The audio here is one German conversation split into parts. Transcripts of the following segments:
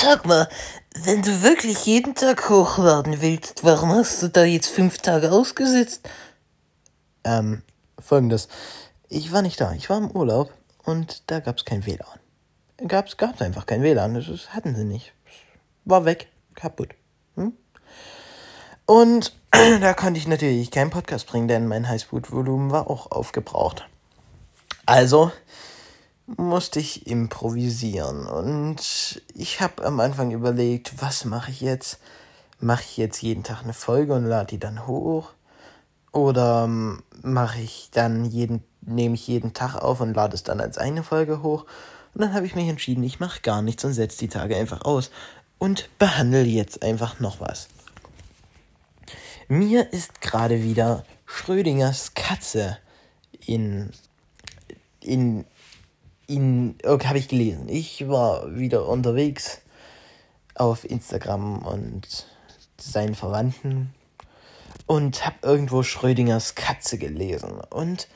Sag mal, wenn du wirklich jeden Tag hochladen willst, warum hast du da jetzt fünf Tage ausgesetzt? Ähm, folgendes. Ich war nicht da, ich war im Urlaub und da gab's kein WLAN. Gab's, gab's einfach kein WLAN, das hatten sie nicht. War weg, kaputt. Hm? Und da konnte ich natürlich keinen Podcast bringen, denn mein Highspeed-Volumen war auch aufgebraucht. Also musste ich improvisieren und ich habe am Anfang überlegt, was mache ich jetzt? Mache ich jetzt jeden Tag eine Folge und lade die dann hoch? Oder ähm, mache ich dann jeden, nehme ich jeden Tag auf und lade es dann als eine Folge hoch? Und dann habe ich mich entschieden, ich mache gar nichts und setze die Tage einfach aus und behandle jetzt einfach noch was. Mir ist gerade wieder Schrödingers Katze in in in okay, habe ich gelesen. Ich war wieder unterwegs auf Instagram und seinen Verwandten und habe irgendwo Schrödingers Katze gelesen und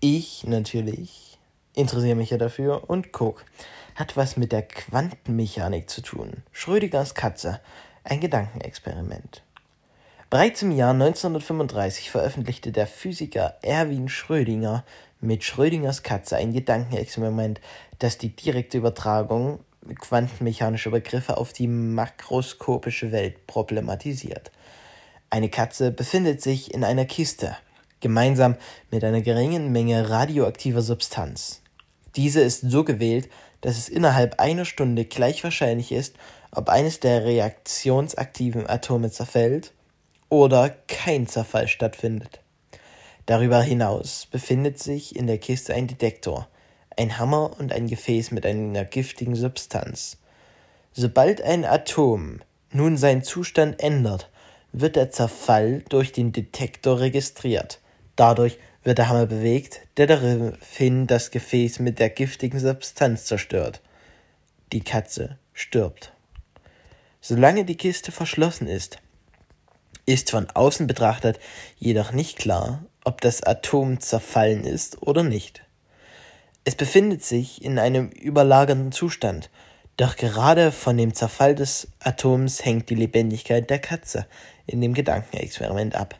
ich natürlich interessiere mich ja dafür und guck. Hat was mit der Quantenmechanik zu tun. Schrödingers Katze, ein Gedankenexperiment. Bereits im Jahr 1935 veröffentlichte der Physiker Erwin Schrödinger mit Schrödingers Katze ein Gedankenexperiment, das die direkte Übertragung quantenmechanischer Begriffe auf die makroskopische Welt problematisiert. Eine Katze befindet sich in einer Kiste, gemeinsam mit einer geringen Menge radioaktiver Substanz. Diese ist so gewählt, dass es innerhalb einer Stunde gleich wahrscheinlich ist, ob eines der reaktionsaktiven Atome zerfällt oder kein Zerfall stattfindet. Darüber hinaus befindet sich in der Kiste ein Detektor, ein Hammer und ein Gefäß mit einer giftigen Substanz. Sobald ein Atom nun seinen Zustand ändert, wird der Zerfall durch den Detektor registriert. Dadurch wird der Hammer bewegt, der daraufhin das Gefäß mit der giftigen Substanz zerstört. Die Katze stirbt. Solange die Kiste verschlossen ist, ist von außen betrachtet jedoch nicht klar, ob das Atom zerfallen ist oder nicht. Es befindet sich in einem überlagernden Zustand, doch gerade von dem Zerfall des Atoms hängt die Lebendigkeit der Katze in dem Gedankenexperiment ab.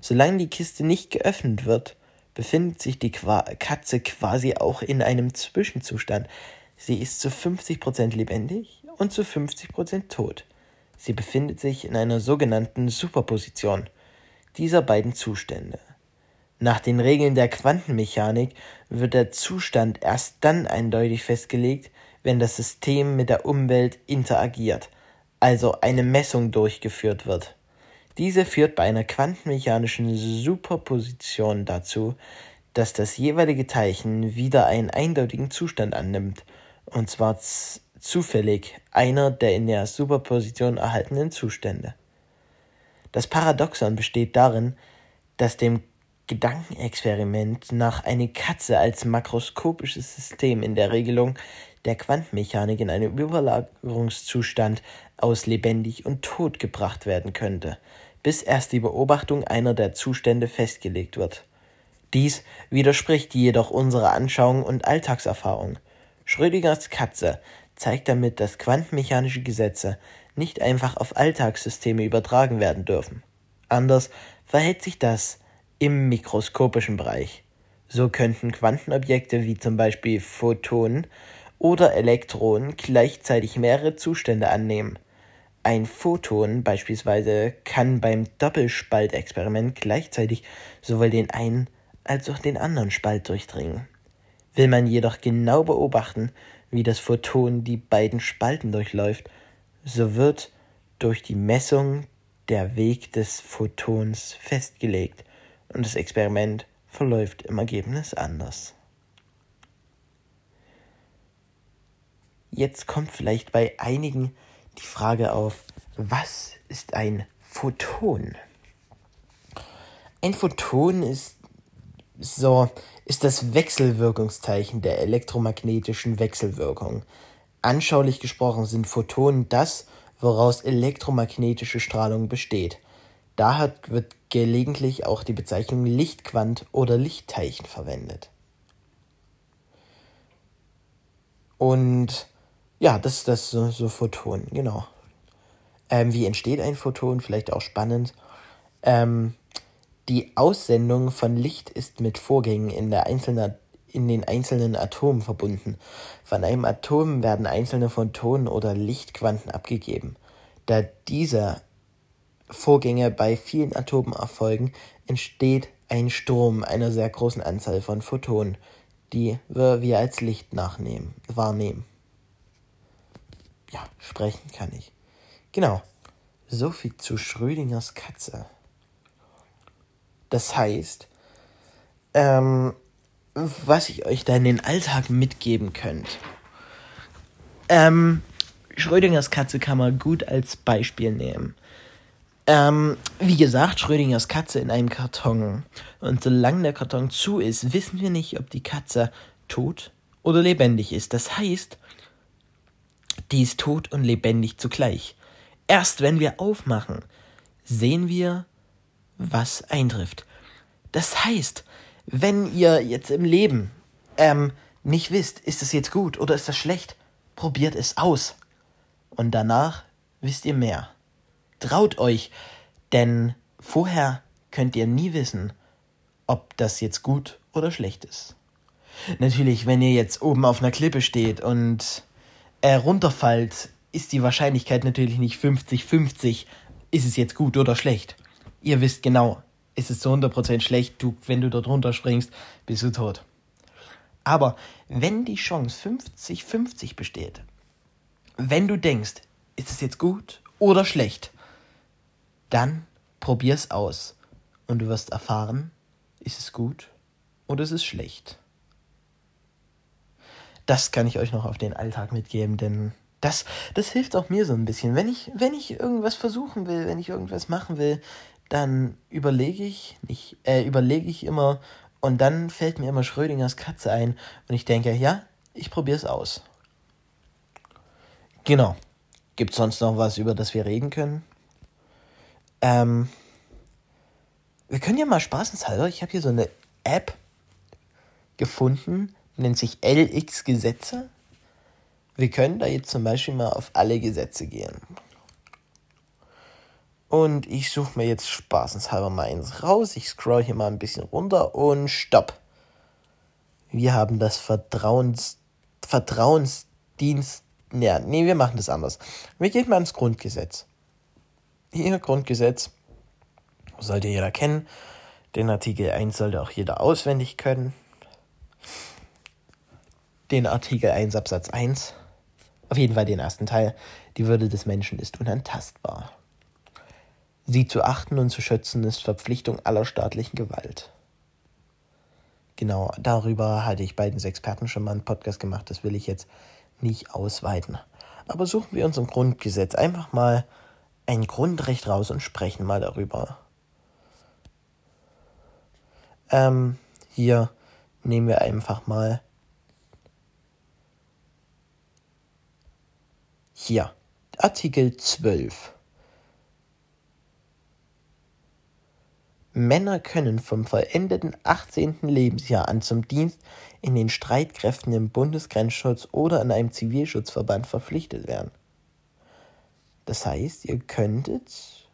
Solange die Kiste nicht geöffnet wird, befindet sich die Qua Katze quasi auch in einem Zwischenzustand. Sie ist zu 50% lebendig und zu 50% tot. Sie befindet sich in einer sogenannten Superposition dieser beiden Zustände. Nach den Regeln der Quantenmechanik wird der Zustand erst dann eindeutig festgelegt, wenn das System mit der Umwelt interagiert, also eine Messung durchgeführt wird. Diese führt bei einer quantenmechanischen Superposition dazu, dass das jeweilige Teilchen wieder einen eindeutigen Zustand annimmt, und zwar zufällig einer der in der Superposition erhaltenen Zustände. Das Paradoxon besteht darin, dass dem Gedankenexperiment nach eine Katze als makroskopisches System in der Regelung der Quantenmechanik in einem Überlagerungszustand aus lebendig und tot gebracht werden könnte, bis erst die Beobachtung einer der Zustände festgelegt wird. Dies widerspricht jedoch unserer Anschauung und Alltagserfahrung. Schrödingers Katze zeigt damit, dass quantenmechanische Gesetze nicht einfach auf Alltagssysteme übertragen werden dürfen. Anders verhält sich das im mikroskopischen Bereich. So könnten Quantenobjekte wie zum Beispiel Photonen oder Elektronen gleichzeitig mehrere Zustände annehmen. Ein Photon beispielsweise kann beim Doppelspaltexperiment gleichzeitig sowohl den einen als auch den anderen Spalt durchdringen. Will man jedoch genau beobachten, wie das Photon die beiden Spalten durchläuft, so wird durch die Messung der Weg des Photons festgelegt und das Experiment verläuft im Ergebnis anders. Jetzt kommt vielleicht bei einigen die Frage auf, was ist ein Photon? Ein Photon ist so ist das Wechselwirkungszeichen der elektromagnetischen Wechselwirkung. Anschaulich gesprochen sind Photonen das, woraus elektromagnetische Strahlung besteht. Daher wird gelegentlich auch die Bezeichnung Lichtquant oder Lichtteilchen verwendet. Und Ja, das, das so, so Photon, genau. Ähm, wie entsteht ein Photon? Vielleicht auch spannend. Ähm, die Aussendung von Licht ist mit Vorgängen in, den einzelnen Atomen verbunden. Von einem Atom werden einzelne Photonen oder Lichtquanten abgegeben. Da diese Vorgänge bei vielen Atomen erfolgen, entsteht ein Strom einer sehr großen Anzahl von Photonen, die wir als Licht nachnehmen, wahrnehmen. Ja, sprechen kann ich. Genau. So viel zu Schrödingers Katze. Das heißt, ähm, was ich euch da in den Alltag mitgeben könnt. Ähm, Schrödingers Katze kann man gut als Beispiel nehmen. Ähm, wie gesagt, Schrödingers Katze in einem Karton. Und solange der Karton zu ist, wissen wir nicht, ob die Katze tot oder lebendig ist. Das heißt, die ist tot und lebendig zugleich. Erst wenn wir aufmachen, sehen wir, was eintrifft. Das heißt, wenn ihr jetzt im Leben ähm, nicht wisst, ist es jetzt gut oder ist das schlecht, probiert es aus. Und danach wisst ihr mehr. Traut euch, denn vorher könnt ihr nie wissen, ob das jetzt gut oder schlecht ist. Natürlich, wenn ihr jetzt oben auf einer Klippe steht und äh, runterfallt, ist die Wahrscheinlichkeit natürlich nicht 50-50, ist es jetzt gut oder schlecht. Ihr wisst genau, ist es zu 100% schlecht, du, wenn du dort runterspringst, bist du tot. Aber wenn die Chance 50-50 besteht, wenn du denkst, ist es jetzt gut oder schlecht, dann probier's aus und du wirst erfahren, ist es gut oder ist es schlecht. Das kann ich euch noch auf den Alltag mitgeben, denn das, das hilft auch mir so ein bisschen. Wenn ich, wenn ich irgendwas versuchen will, wenn ich irgendwas machen will, dann überlege ich, nicht, äh, überlege ich immer und dann fällt mir immer Schrödingers Katze ein und ich denke, ja, ich probiere es aus. Genau. Gibt es sonst noch was, über das wir reden können? Ähm, wir können ja mal spaßenshalber, ich habe hier so eine App gefunden, nennt sich LX Gesetze. Wir können da jetzt zum Beispiel mal auf alle Gesetze gehen. Und ich suche mir jetzt spaßenshalber mal eins raus. Ich scroll hier mal ein bisschen runter und stopp. Wir haben das Vertrauens, Vertrauensdienst. Ja, nee, wir machen das anders. Wir gehen mal ins Grundgesetz. Hier Grundgesetz sollte jeder kennen. Den Artikel 1 sollte auch jeder auswendig können. Den Artikel 1 Absatz 1. Auf jeden Fall den ersten Teil. Die Würde des Menschen ist unantastbar. Sie zu achten und zu schützen ist Verpflichtung aller staatlichen Gewalt. Genau, darüber hatte ich bei den Experten schon mal einen Podcast gemacht, das will ich jetzt nicht ausweiten. Aber suchen wir uns im Grundgesetz einfach mal ein Grundrecht raus und sprechen mal darüber. Ähm, hier nehmen wir einfach mal hier Artikel 12. Männer können vom vollendeten 18. Lebensjahr an zum Dienst in den Streitkräften im Bundesgrenzschutz oder in einem Zivilschutzverband verpflichtet werden. Das heißt, ihr könntet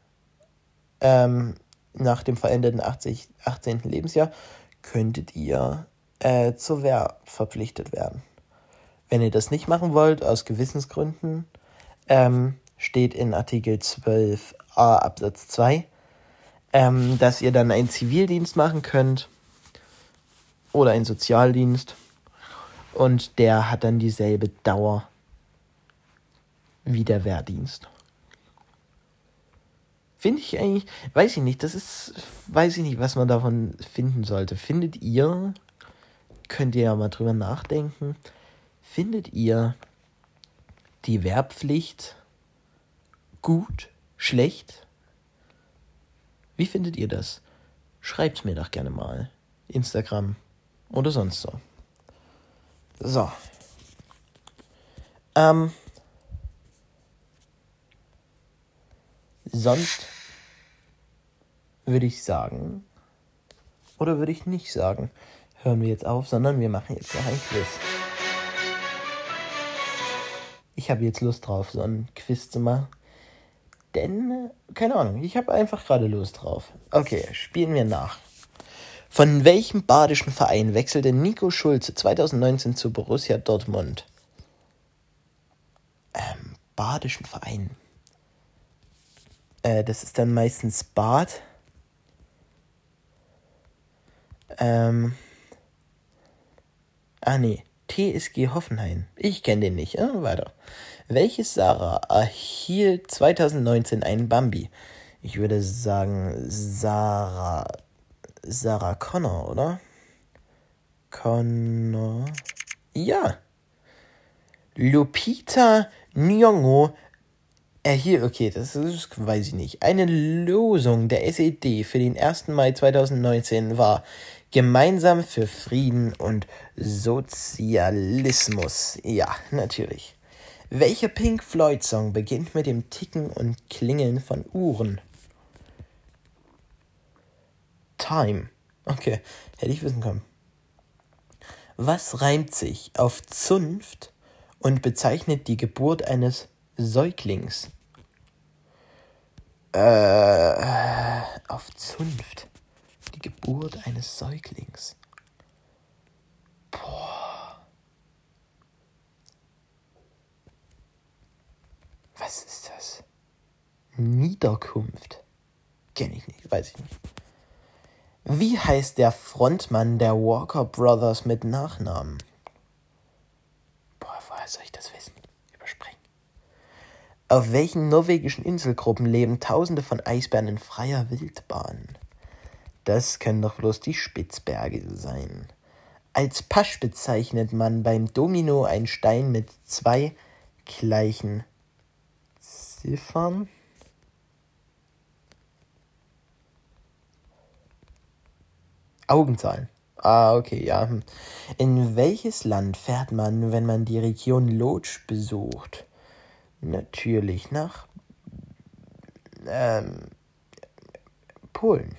ähm, nach dem vollendeten 80, 18. Lebensjahr könntet ihr äh, zur Wehr verpflichtet werden. Wenn ihr das nicht machen wollt, aus Gewissensgründen, ähm, steht in Artikel 12a Absatz 2, ähm, dass ihr dann einen Zivildienst machen könnt oder einen Sozialdienst und der hat dann dieselbe Dauer wie der Wehrdienst. Finde ich eigentlich, weiß ich nicht, das ist, weiß ich nicht, was man davon finden sollte. Findet ihr, könnt ihr ja mal drüber nachdenken, findet ihr die Wehrpflicht gut, schlecht? Wie findet ihr das? Schreibt mir doch gerne mal. Instagram oder sonst so. So. Ähm. Sonst würde ich sagen, oder würde ich nicht sagen, hören wir jetzt auf, sondern wir machen jetzt noch ein Quiz. Ich habe jetzt Lust drauf, so ein Quiz zu machen. Denn, keine Ahnung, ich habe einfach gerade Lust drauf. Okay, spielen wir nach. Von welchem badischen Verein wechselte Nico Schulze 2019 zu Borussia Dortmund? Ähm, badischen Verein. Äh, das ist dann meistens Bad. Ähm. Ah, nee. TSG Hoffenheim. Ich kenne den nicht. Äh, weiter. Welches Sarah erhielt 2019 einen Bambi? Ich würde sagen Sarah. Sarah Connor, oder? Connor. Ja. Lupita Nyong'o erhielt, okay, das, ist, weiß ich nicht. Eine Losung der SED für den 1. Mai 2019 war gemeinsam für Frieden und Sozialismus. Ja, natürlich. Welcher Pink Floyd Song beginnt mit dem Ticken und Klingeln von Uhren? Time. Okay, hätte ich wissen können. Was reimt sich auf Zunft und bezeichnet die Geburt eines Säuglings? Äh, auf Zunft. Die Geburt eines Säuglings. Boah. Was ist das? Niederkunft. Kenne ich nicht, weiß ich nicht. Wie heißt der Frontmann der Walker Brothers mit Nachnamen? Boah, woher soll ich das wissen? Überspringen. Auf welchen norwegischen Inselgruppen leben Tausende von Eisbären in freier Wildbahn? Das können doch bloß die Spitzberge sein. Als Pasch bezeichnet man beim Domino einen Stein mit zwei gleichen Ziffern. Augenzahlen. Ah, okay, ja. Hm. In welches Land fährt man, wenn man die Region Lodz besucht? Natürlich nach ähm, Polen.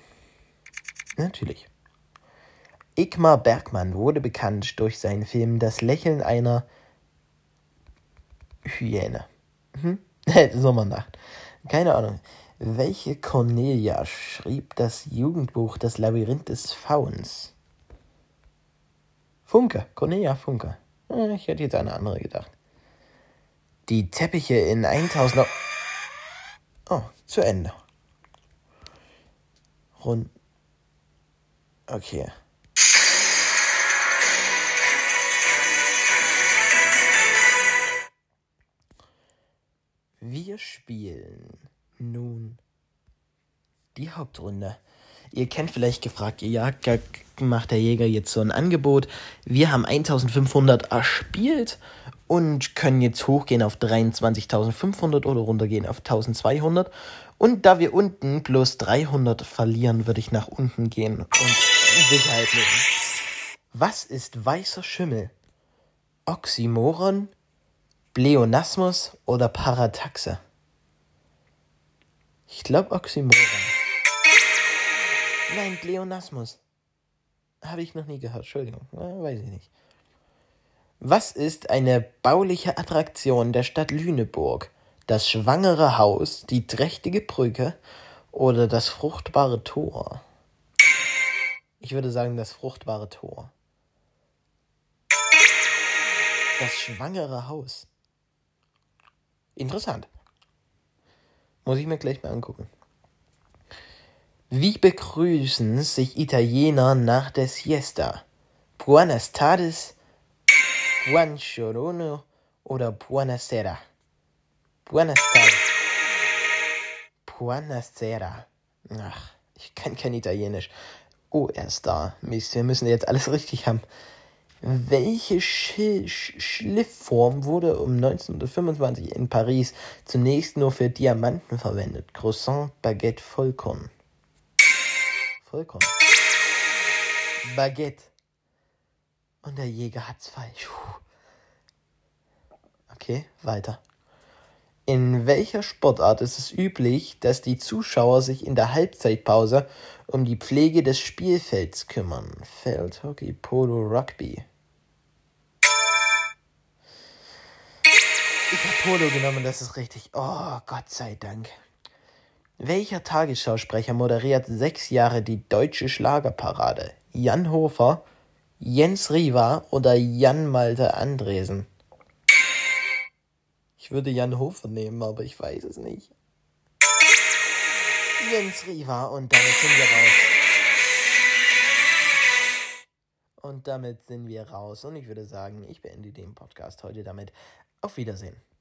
Natürlich. Igmar Bergmann wurde bekannt durch seinen Film Das Lächeln einer Hyäne. Hm? Sommernacht. Keine Ahnung. Welche Cornelia schrieb das Jugendbuch Das Labyrinth des Fauns? Funke, Cornelia Funke. Ich hätte jetzt eine andere gedacht. Die Teppiche in 1000. Oh, zu Ende. Rund. Okay. Wir spielen nun die Hauptrunde. Ihr kennt vielleicht gefragt, ihr Jagd macht der Jäger jetzt so ein Angebot. Wir haben 1500 erspielt und können jetzt hochgehen auf 23.500 oder runtergehen auf 1200. Und da wir unten bloß 300 verlieren, würde ich nach unten gehen und Sicherheit nehmen. Was ist weißer Schimmel? Oxymoron, Pleonasmus oder Parataxe? Ich glaube Oxymoron. Nein, Pleonasmus. Habe ich noch nie gehört. Entschuldigung. weiß ich nicht. Was ist eine bauliche Attraktion der Stadt Lüneburg? Das schwangere Haus, die trächtige Brücke oder das fruchtbare Tor? Ich würde sagen, das fruchtbare Tor. Das schwangere Haus. Interessant. Muss ich mir gleich mal angucken. Wie begrüßen sich Italiener nach der Siesta? Buenas tardes, buon giorno oder buonasera? Buenas tardes. Buonasera. Ach, ich kann kein Italienisch. Oh, er ist da. Mist, wir müssen jetzt alles richtig haben. Welche Sch Schliffform wurde um 1925 in Paris zunächst nur für Diamanten verwendet? Croissant, Baguette, Vollkorn. Vollkorn. Baguette. Und der Jäger hat's falsch. Okay, weiter. In welcher Sportart ist es üblich, dass die Zuschauer sich in der Halbzeitpause um die Pflege des Spielfelds kümmern? Feldhockey, Polo, Rugby. Ich habe Polo genommen, das ist richtig. Oh, Gott sei Dank. Welcher Tagesschausprecher moderiert sechs Jahre die deutsche Schlagerparade? Jan Hofer, Jens Riva oder Jan Malte Andresen? Ich würde Jan Hofer nehmen, aber ich weiß es nicht. Jens Riva und damit sind wir raus. Und damit sind wir raus. Und ich würde sagen, ich beende den Podcast heute damit. Auf Wiedersehen.